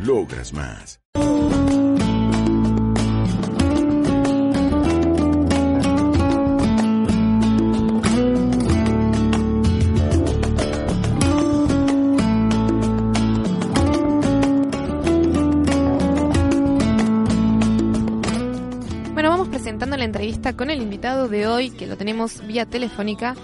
Logras más. Bueno, vamos presentando la entrevista con el invitado de hoy, que lo tenemos vía telefónica.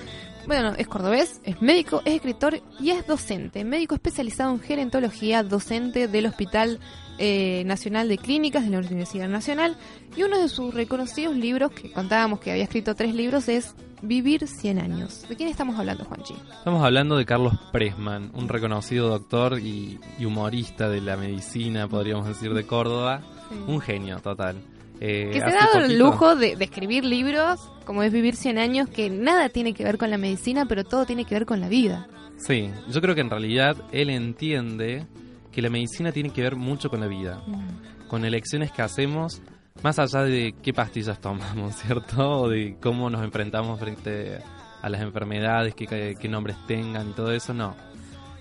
Bueno, es cordobés, es médico, es escritor y es docente. Médico especializado en gerontología, docente del Hospital eh, Nacional de Clínicas de la Universidad Nacional. Y uno de sus reconocidos libros, que contábamos que había escrito tres libros, es Vivir 100 años. ¿De quién estamos hablando, Juanchi? Estamos hablando de Carlos Presman, un reconocido doctor y, y humorista de la medicina, podríamos decir, de Córdoba. Un genio total. Eh, Que se ha dado el lujo de, de escribir libros, como es Vivir 100 años, que nada tiene que ver con la medicina, pero todo tiene que ver con la vida. Sí, yo creo que en realidad él entiende que la medicina tiene que ver mucho con la vida, con elecciones que hacemos, más allá de qué pastillas tomamos, ¿cierto? O de cómo nos enfrentamos frente a las enfermedades, qué, qué- nombres tengan y todo eso, no.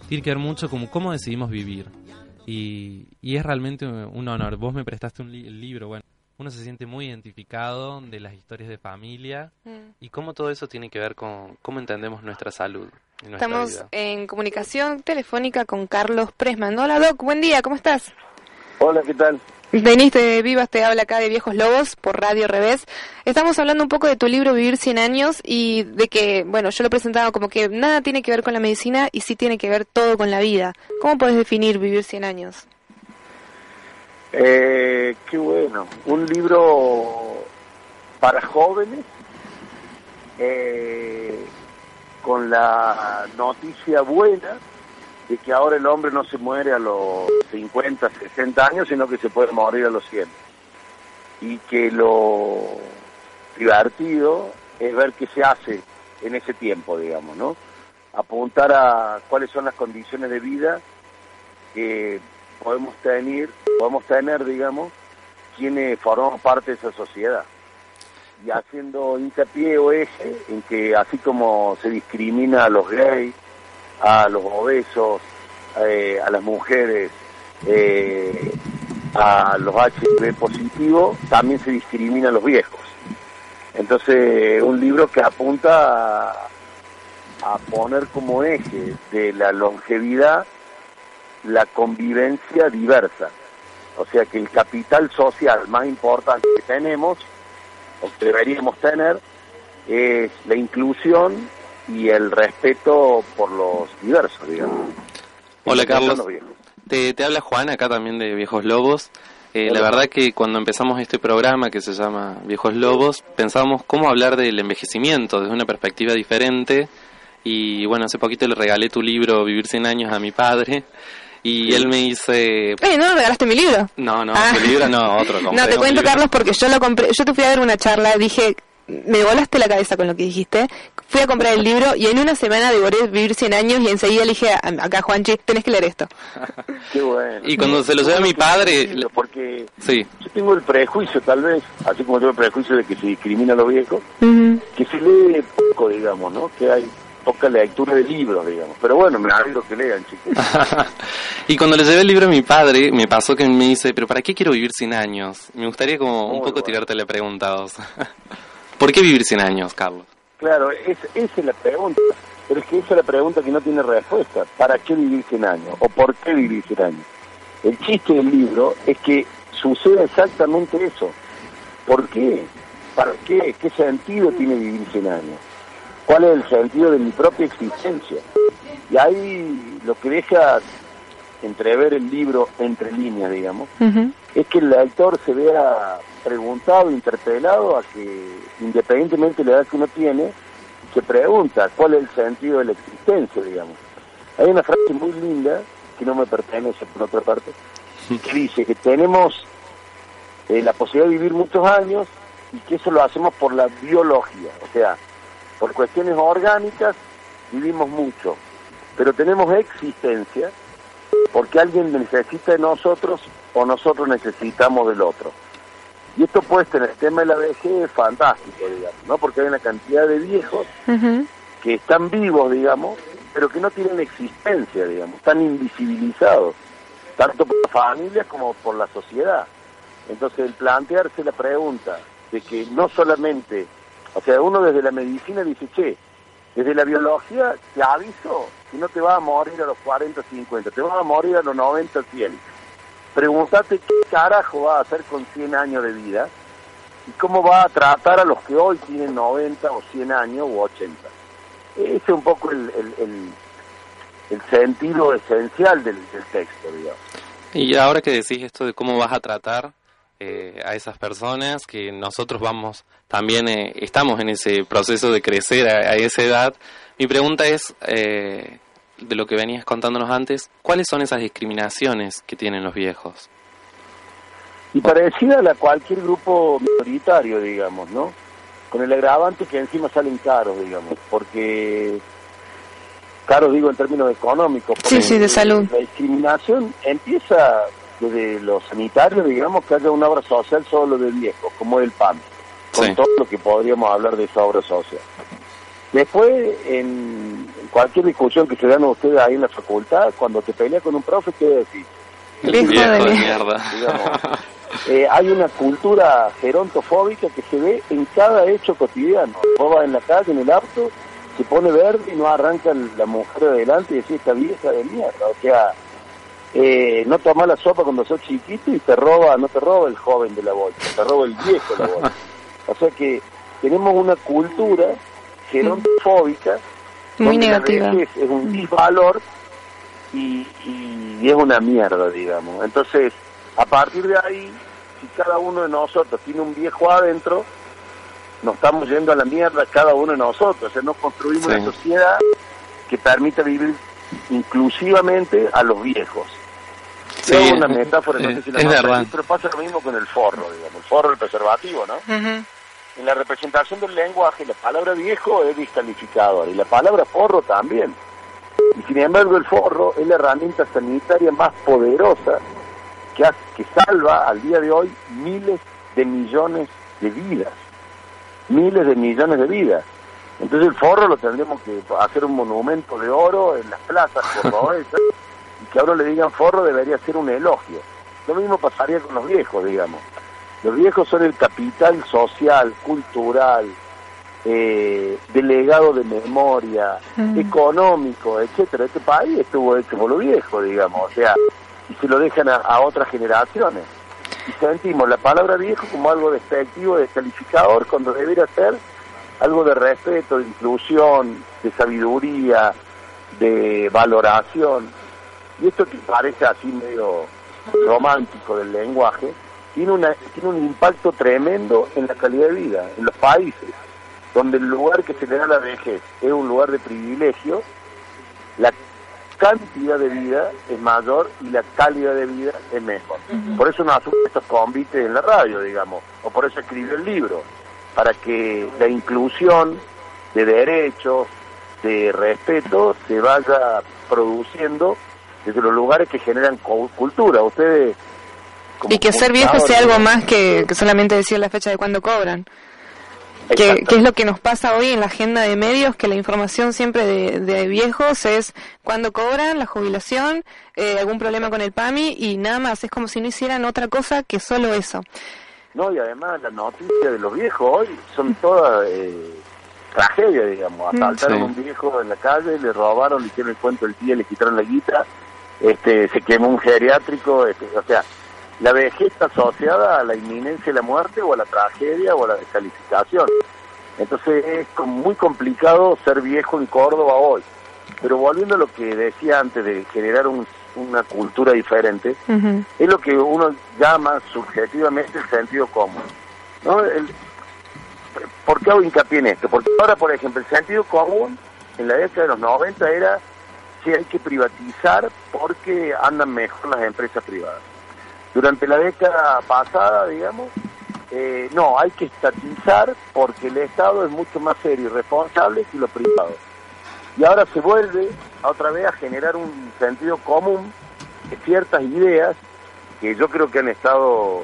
Tiene que ver mucho con cómo decidimos vivir. Y, y es realmente un honor. Vos me prestaste un li- libro, bueno, uno se siente muy identificado de las historias de familia y cómo todo eso tiene que ver con cómo entendemos nuestra salud. y nuestra Estamos vida. en comunicación telefónica con Carlos Presman. Hola Doc, buen día, ¿cómo estás? Hola, ¿qué tal? Denis de Vivas te habla acá de Viejos Lobos por Radio Revés. Estamos hablando un poco de tu libro Vivir 100 años y de que, bueno, yo lo presentaba como que nada tiene que ver con la medicina y sí tiene que ver todo con la vida. ¿Cómo puedes definir Vivir 100 años? Eh, qué bueno. Un libro para jóvenes eh, con la noticia buena de que ahora el hombre no se muere a los 50, 60 años, sino que se puede morir a los 100. Y que lo divertido es ver qué se hace en ese tiempo, digamos, ¿no? Apuntar a cuáles son las condiciones de vida que podemos tener, podemos tener, digamos, quienes formamos parte de esa sociedad. Y haciendo hincapié o eje en que así como se discrimina a los gays, a los obesos, eh, a las mujeres, eh, a los HIV positivos, también se discrimina a los viejos. Entonces, un libro que apunta a, a poner como eje de la longevidad la convivencia diversa. O sea que el capital social más importante que tenemos, o que deberíamos tener, es la inclusión y el respeto por los diversos, digamos. Hola Carlos, te, te habla Juan acá también de Viejos Lobos. Eh, la verdad que cuando empezamos este programa que se llama Viejos Lobos, pensábamos cómo hablar del envejecimiento desde una perspectiva diferente. Y bueno, hace poquito le regalé tu libro Vivir 100 años a mi padre. Y él me dice, Eh, ¿no me regalaste mi libro? no, no, Ah. tu libro no, otro. No, te cuento, libro. Carlos, porque yo lo compré. Yo te fui a ver una charla, dije, me volaste la cabeza con lo que dijiste. Fui a comprar el libro y en una semana devoré Vivir 100 años y enseguida le dije, a- acá Juanchi, tenés que leer esto. Qué bueno. Y cuando se lo llevé a mi padre, Porque sí, yo tengo el prejuicio, tal vez, así como tengo el prejuicio de que se discrimina a los viejos, que se lee poco, digamos, ¿no? Que hay poca lectura de libros, digamos. Pero bueno, me alegro que lean, chicos. y cuando le llevé el libro a mi padre, me pasó que me dice, pero ¿para qué quiero vivir 100 años? Me gustaría como un poco bueno. tirarte la pregunta a vos. ¿Por qué vivir 100 años, Carlos? Claro, es, esa es la pregunta. Pero es que esa es la pregunta que no tiene respuesta. ¿Para qué vivir 100 años? ¿O por qué vivir 100 años? El chiste del libro es que sucede exactamente eso. ¿Por qué? ¿Para qué? ¿Qué sentido tiene vivir 100 años? ¿Cuál es el sentido de mi propia existencia? Y ahí lo que deja entrever el libro entre líneas, digamos, es que el lector se vea preguntado, interpelado a que, independientemente de la edad que uno tiene, se pregunta cuál es el sentido de la existencia, digamos. Hay una frase muy linda, que no me pertenece por otra parte, que dice que tenemos eh, la posibilidad de vivir muchos años y que eso lo hacemos por la biología, o sea, por cuestiones orgánicas vivimos mucho, pero tenemos existencia porque alguien necesita de nosotros o nosotros necesitamos del otro. Y esto puesto en el tema de la vejez es fantástico, digamos, ¿no? Porque hay una cantidad de viejos que están vivos, digamos, pero que no tienen existencia, digamos, están invisibilizados, tanto por las familias como por la sociedad. Entonces, el plantearse la pregunta de que no solamente, o sea, uno desde la medicina dice, che, desde la biología te aviso que no te vas a morir a los 40, 50, te vas a morir a los 90, 100. Pregúntate qué carajo va a hacer con 100 años de vida y cómo va a tratar a los que hoy tienen 90 o 100 años o 80. Ese es un poco el, el, el, sentido esencial del, del texto, digamos. Y ahora que decís esto de cómo vas a tratar eh, a esas personas, que nosotros vamos también, eh, estamos en ese proceso de crecer a, esa edad. Mi pregunta es, eh, de lo que venías contándonos antes, ¿cuáles son esas discriminaciones que tienen los viejos? Y parecida a la cualquier grupo minoritario, digamos, ¿no? Con el agravante que encima salen caros, digamos, porque caros digo en términos económicos. Sí, sí, de salud. La discriminación empieza desde los sanitarios, digamos, que haya una obra social solo de viejos, como el PAN, con todo lo que podríamos hablar de esa obra social. Después, en cualquier discusión que se dan ustedes ahí en la facultad, cuando te peleas con un profe, ¿qué decís? Viejo, de mierda. Eh, hay una cultura gerontofóbica que se ve en cada hecho cotidiano. Vos vas en la calle, en el auto, se pone verde y no arranca la mujer adelante y decís, esta vieja de mierda. O sea, eh, no toma la sopa cuando sos chiquito y te roba, no te roba el joven de la bolsa, te roba el viejo de la bolsa. O sea que tenemos una cultura gerontofóbica muy negativa. Es, un disvalor y, y, es una mierda, digamos. Entonces, a partir de ahí, si cada uno de nosotros tiene un viejo adentro, nos estamos yendo a la mierda cada uno de nosotros. O sea, no construimos una sociedad que permita vivir inclusivamente a los viejos. Sí, es una metáfora, no sé si la es pero pasa lo mismo con el forro, digamos, el forro, el preservativo, ¿no? En la representación del lenguaje, la palabra viejo es descalificadora y la palabra forro también. Y sin embargo, el forro es la herramienta sanitaria más poderosa que, que salva al día de hoy miles de millones de vidas. Miles de millones de vidas. Entonces el forro lo tendremos que hacer un monumento de oro en las plazas cordobesas y que ahora le digan forro debería ser un elogio. Lo mismo pasaría con los viejos, digamos. Los viejos son el capital social, cultural, eh, delegado de memoria, mm. económico, etcétera. Este país estuvo hecho por los viejos, digamos, o sea, y se lo dejan a, otras generaciones. Y sentimos la palabra viejo como algo despectivo, descalificador, cuando debería ser algo de respeto, de inclusión, de sabiduría, de valoración. Y esto que parece así medio romántico del lenguaje, tiene, una, tiene un impacto tremendo en la calidad de vida, en los países, donde el lugar que se le da la vejez es un lugar de privilegio, la cantidad de vida es mayor y la calidad de vida es mejor. Por eso no asume estos convites en la radio, digamos, o por eso escribió el libro para que la inclusión de derechos, de respeto, se vaya produciendo desde los lugares que generan cultura. Ustedes... y que ser viejo sea algo más que, solamente decir la fecha de cuando cobran. Que, es lo que nos pasa hoy en la agenda de medios, que la información siempre de, viejos es cuando cobran, la jubilación, eh, algún problema con el PAMI y nada más. Es como si no hicieran otra cosa que solo eso. No, y además las noticias de los viejos hoy son todas eh, tragedias, digamos. Mm, Asaltaron a un viejo en la calle, le robaron, le hicieron el cuento del día, le quitaron la guita, este, se quemó un geriátrico, este, o sea, la vejez está asociada a la inminencia de la muerte o a la tragedia o a la descalificación. Entonces es muy complicado ser viejo en Córdoba hoy. Pero volviendo a lo que decía antes de generar un una cultura diferente, es lo que uno llama subjetivamente el sentido común. ¿no? El, ¿Por qué hago hincapié en esto? Porque ahora, por ejemplo, el sentido común en la década de los 90 era si hay que privatizar porque andan mejor las empresas privadas. Durante la década pasada, digamos, eh, no, hay que estatizar porque el Estado es mucho más serio y responsable que lo privado. Y ahora se vuelve otra vez a generar un sentido común de ciertas ideas que yo creo que han estado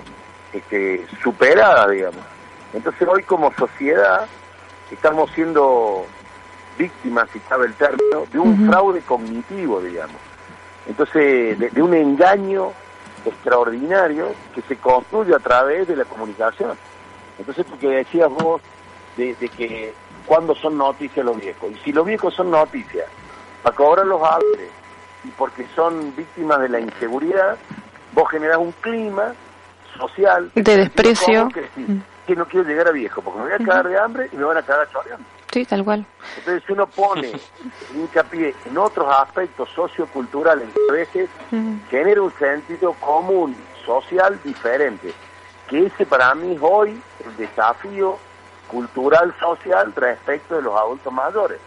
este, superadas, digamos. Entonces hoy como sociedad estamos siendo víctimas, si cabe el término, de un fraude cognitivo, digamos. Entonces, de, un engaño extraordinario que se construye a través de la comunicación. Entonces, tú que decías vos de, que cuando son noticias los viejos, y si los viejos son noticias, para cobrar los árboles y porque son víctimas de la inseguridad, vos generás un clima social de desprecio. que, no quiero llegar a viejo porque me voy a cagar de hambre y me van a cagar choreando sí tal cual entonces si uno pone hincapié en otros aspectos socioculturales a veces genera un sentido común social diferente que ese para mí es hoy el desafío cultural social respecto de los adultos mayores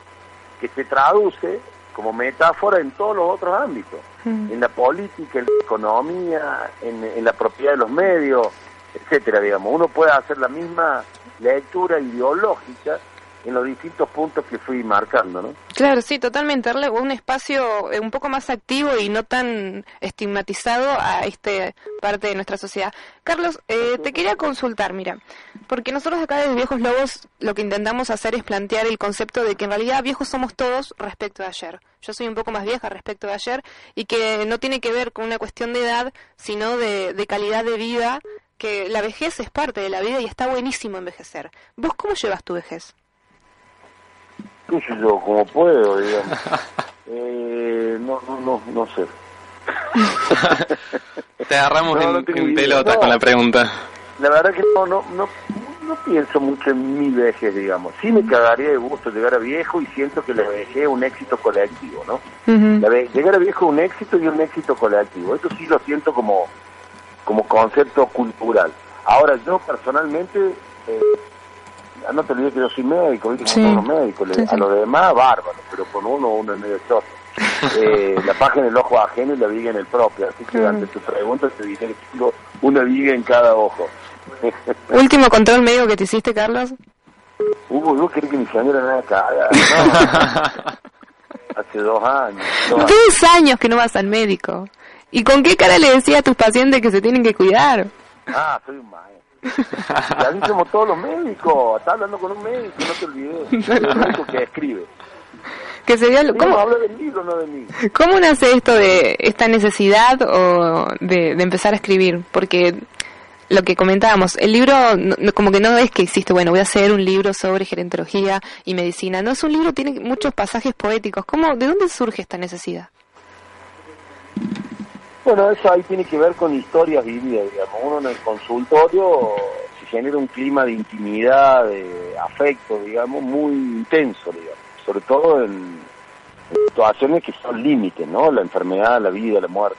que se traduce como metáfora en todos los otros ámbitos, mm. en la política, en la economía, en, la propiedad de los medios, etcétera, digamos. Uno puede hacer la misma lectura ideológica en los distintos puntos que fui marcando, ¿no? Claro, sí, totalmente. Darle un espacio eh, un poco más activo y no tan estigmatizado a esta parte de nuestra sociedad. Carlos, eh, te quería consultar, mira, porque nosotros acá desde Viejos Lobos lo que intentamos hacer es plantear el concepto de que en realidad viejos somos todos respecto de ayer. Yo soy un poco más vieja respecto de ayer y que no tiene que ver con una cuestión de edad, sino de, de calidad de vida, que la vejez es parte de la vida y está buenísimo envejecer. ¿Vos cómo llevas tu vejez? Qué sé yo, como puedo, digamos. Eh, no, no, no, no sé. Te agarramos en, pelota con la pregunta. La verdad que no, no, no, no pienso mucho en mi vejez, digamos. Sí me cagaría de gusto llegar a viejo y siento que la vejez es un éxito colectivo, ¿no? llegar a viejo es un éxito y un éxito colectivo. Eso sí lo siento como, como concepto cultural. Ahora, yo personalmente eh, no te olvides que yo soy médico, ¿viste? Sí. los médicos, a los demás bárbaro, pero con uno uno es medio choto. eh, la página en el ojo ajeno y la viga en el propio, así que ante tu pregunta te dije que tengo una viga en cada ojo. ¿Último control médico que te hiciste, Carlos? Hugo, yo quería que mi señora nada caga. Hace dos años. Dos años. que no vas al médico. ¿Y con qué cara le decía a tus pacientes que se tienen que cuidar? Ah, soy un maestro. Ya somos todos los médicos. Está hablando con un médico, no te olvides. El médico que escribe. Que sería ¿Cómo, habla del libro, no de mí. ¿Cómo nace esto de esta necesidad o de, empezar a escribir? Porque lo que comentábamos, el libro como que no es que existe, bueno, voy a hacer un libro sobre gerontología y medicina. No es un libro, tiene muchos pasajes poéticos. ¿Cómo, ¿De dónde surge esta necesidad? Bueno, eso ahí tiene que ver con historias vividas, digamos. Uno en el consultorio se genera un clima de intimidad, de afecto, digamos, muy intenso, digamos. Sobre todo en, situaciones que son límites, ¿no? La enfermedad, la vida, la muerte.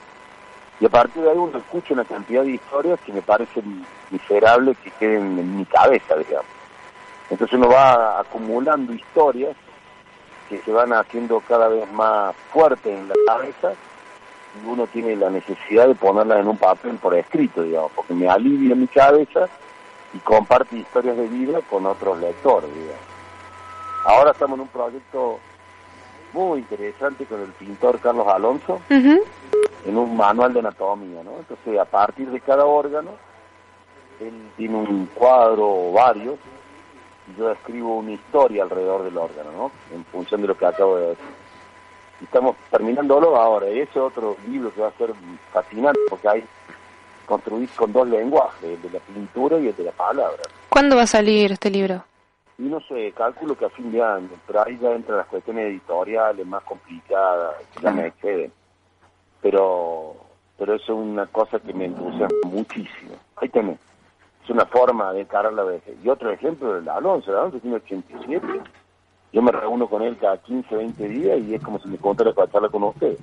Y a partir de ahí uno escucha una cantidad de historias que me parecen miserables que queden en mi cabeza, digamos. Entonces uno va acumulando historias que se van haciendo cada vez más fuertes en la cabeza uno tiene la necesidad de ponerlas en un papel por escrito, digamos, porque me alivia mi cabeza y comparte historias de vida con otros lectores, digamos. Ahora estamos en un proyecto muy interesante con el pintor Carlos Alonso, en un manual de anatomía, ¿no? Entonces, a partir de cada órgano, él tiene un cuadro o varios, y yo escribo una historia alrededor del órgano, ¿no? En función de lo que acabo de decir estamos terminándolo ahora. Y ese es otro libro que va a ser fascinante porque hay construir con dos lenguajes, el de la pintura y el de la palabra. ¿Cuándo va a salir este libro? Y no sé, calculo que a fin de año, pero ahí ya entran las cuestiones editoriales más complicadas, que ya me exceden. Pero, pero eso es una cosa que me entusiasma muchísimo. Ahí también. Es una forma de encarar la vejez. Y otro ejemplo, el Alonso. El Alonso tiene 87 yo me reúno con él cada 15, 20 días y es como si me contara para charlar con usted.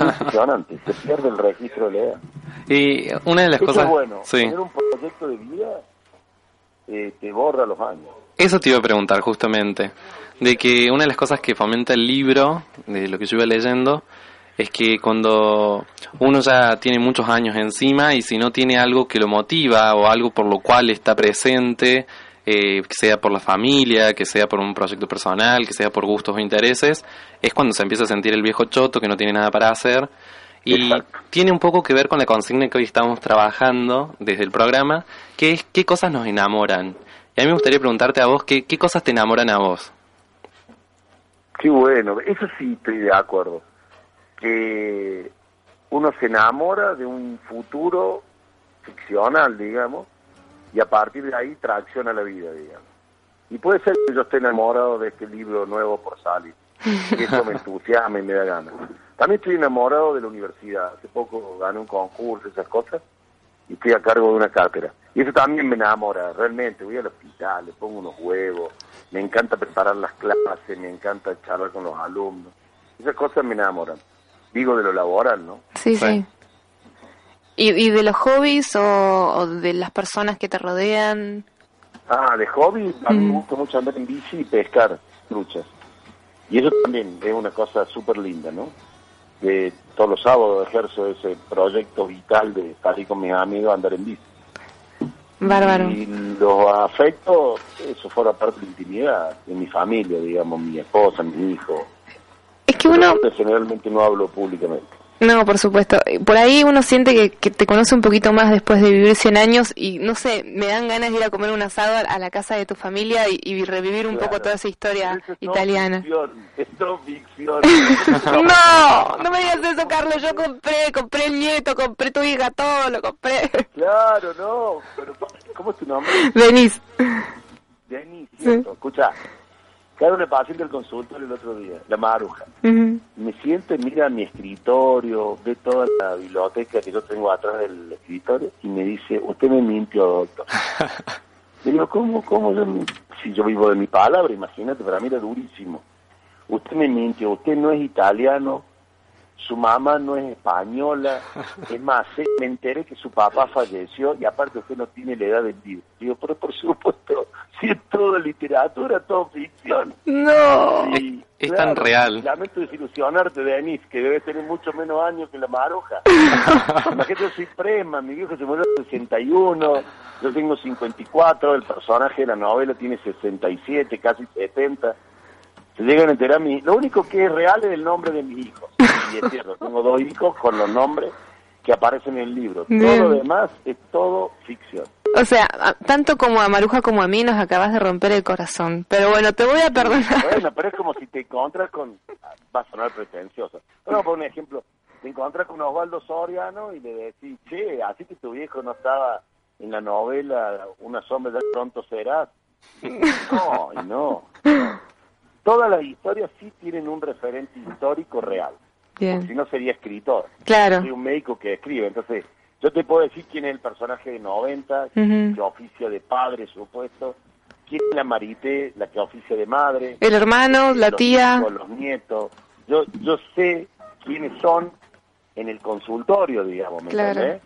impresionante, se pierde el registro de la edad. Y una de las cosas... Es bueno, tener un proyecto de vida eh, te borra los años. Eso te iba a preguntar justamente, de que una de las cosas que fomenta el libro, de lo que yo iba leyendo, es que cuando uno ya tiene muchos años encima y si no tiene algo que lo motiva o algo por lo cual está presente, eh, que sea por la familia, que sea por un proyecto personal, que sea por gustos o intereses, es cuando se empieza a sentir el viejo choto que no tiene nada para hacer. Y tiene un poco que ver con la consigna que hoy estamos trabajando desde el programa, que es qué cosas nos enamoran. Y a mí me gustaría preguntarte a vos, ¿qué, qué cosas te enamoran a vos? Qué bueno, eso sí estoy de acuerdo. Que uno se enamora de un futuro ficcional, digamos, y a partir de ahí tracciona la vida, digamos. Y puede ser que yo esté enamorado de este libro nuevo por salir, que eso me entusiasma y me da ganas. También estoy enamorado de la universidad. Hace poco gané un concurso, esas cosas, y estoy a cargo de una cátedra. Y eso también me enamora, realmente. Voy al hospital, le pongo unos huevos, me encanta preparar las clases, me encanta charlar con los alumnos. Esas cosas me enamoran. Digo de lo laboral, ¿no? Sí, sí. ¿Y, ¿Y, de los hobbies o, de las personas que te rodean? Ah, de hobby, a mí me gusta mucho andar en bici y pescar truchas. Y eso también es una cosa súper linda, ¿no? De todos los sábados ejerzo ese proyecto vital de estar ahí con mis amigos andar en bici. Bárbaro. Y los afectos, eso fuera parte de la intimidad de mi familia, digamos, mi esposa, mi hijo. Es que uno... Generalmente no hablo públicamente. No, por supuesto. Por ahí uno siente que, que, te conoce un poquito más después de vivir 100 años y no sé, me dan ganas de ir a comer un asado a la casa de tu familia y, y revivir un Claro. poco toda esa historia Es italiana. ficción, ficción. No, no me digas eso, Carlos. Yo compré, compré el nieto, compré tu hija, todo lo compré. Claro, no. Pero, ¿Cómo es tu nombre? Venís. Denis, ¿cierto? Escucha, cada una paciente del consultorio el otro día, la maruja. Me siente, mira mi escritorio, ve toda la biblioteca que yo tengo atrás del escritorio y me dice, usted me mintió, doctor. Le digo, ¿cómo, cómo? Yo, si yo vivo de mi palabra, imagínate, para mí era durísimo. Usted me mintió, usted no es italiano, su mamá no es española, es más, me enteré que su papá falleció y aparte usted no tiene la edad del libro. Digo, pero por supuesto, si es todo literatura, todo ficción. No. Y, Es tan real. Lamento desilusionarte, Denis, que debe tener mucho menos años que la maruja. Imagínate, yo soy prema, mi viejo se murió en 61, yo tengo 54, el personaje de la novela tiene 67, casi 70. Se llegan a enterar a mí. Lo único que es real es el nombre de mis hijos. Y es cierto, tengo dos hijos con los nombres que aparecen en el libro. Todo lo demás es todo ficción. O sea, a- tanto como a Maruja como a mí nos acabas de romper el corazón. Pero bueno, te voy a perdonar. Bueno, pero es como si te encontras con... Va a sonar pretencioso. Pero por un ejemplo, te encontras con Osvaldo Soriano y le decís, che, así que tu viejo no estaba en la novela Una sombra de pronto serás. No, y no. Todas las historias sí tienen un referente histórico real. Si Bien. no sería escritor. Claro. Soy un médico que escribe. Entonces, yo te puedo decir quién es el personaje de 90, Ujú. que oficia de padre, supuesto. ¿Quién es la Marité, la que oficia de madre? El hermano, la los tía. los nietos. Yo, yo sé quiénes son en el consultorio, digamos, ¿me Claro. entendés?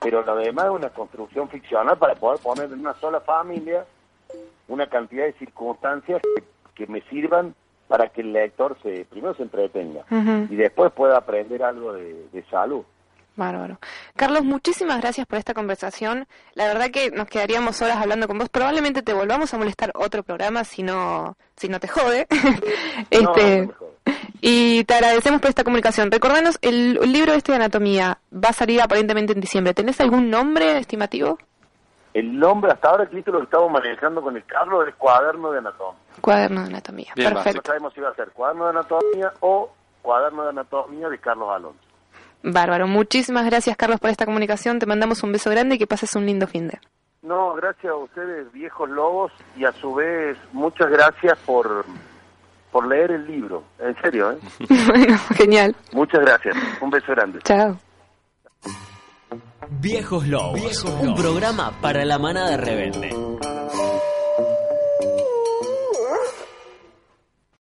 Pero lo demás es una construcción ficcional para poder poner en una sola familia una cantidad de circunstancias que, que me sirvan para que el lector se primero se entretenga y después pueda aprender algo de, de salud. Bárbaro. Carlos, muchísimas gracias por esta conversación. La verdad que nos quedaríamos horas hablando con vos. Probablemente te volvamos a molestar otro programa si no, si no te jode. No, este, no me jodas. y te agradecemos por esta comunicación. Recordanos, el, el libro este de anatomía va a salir aparentemente en diciembre. ¿Tenés algún nombre estimativo? El nombre hasta ahora el título que estamos manejando con el Carlos es Cuaderno de Anatomía. Cuaderno de anatomía. Bien, No Perfecto. sabemos si va a ser Cuaderno de Anatomía o Cuaderno de Anatomía de Carlos Alonso. Bárbaro. Muchísimas gracias, Carlos, por esta comunicación. Te mandamos un beso grande y que pases un lindo fin de. No, gracias a ustedes, viejos lobos, y a su vez, muchas gracias por, por leer el libro. En serio, ¿eh? bueno, genial. Muchas gracias. Un beso grande. Chao. Viejos Lobos, un programa para la manada rebelde.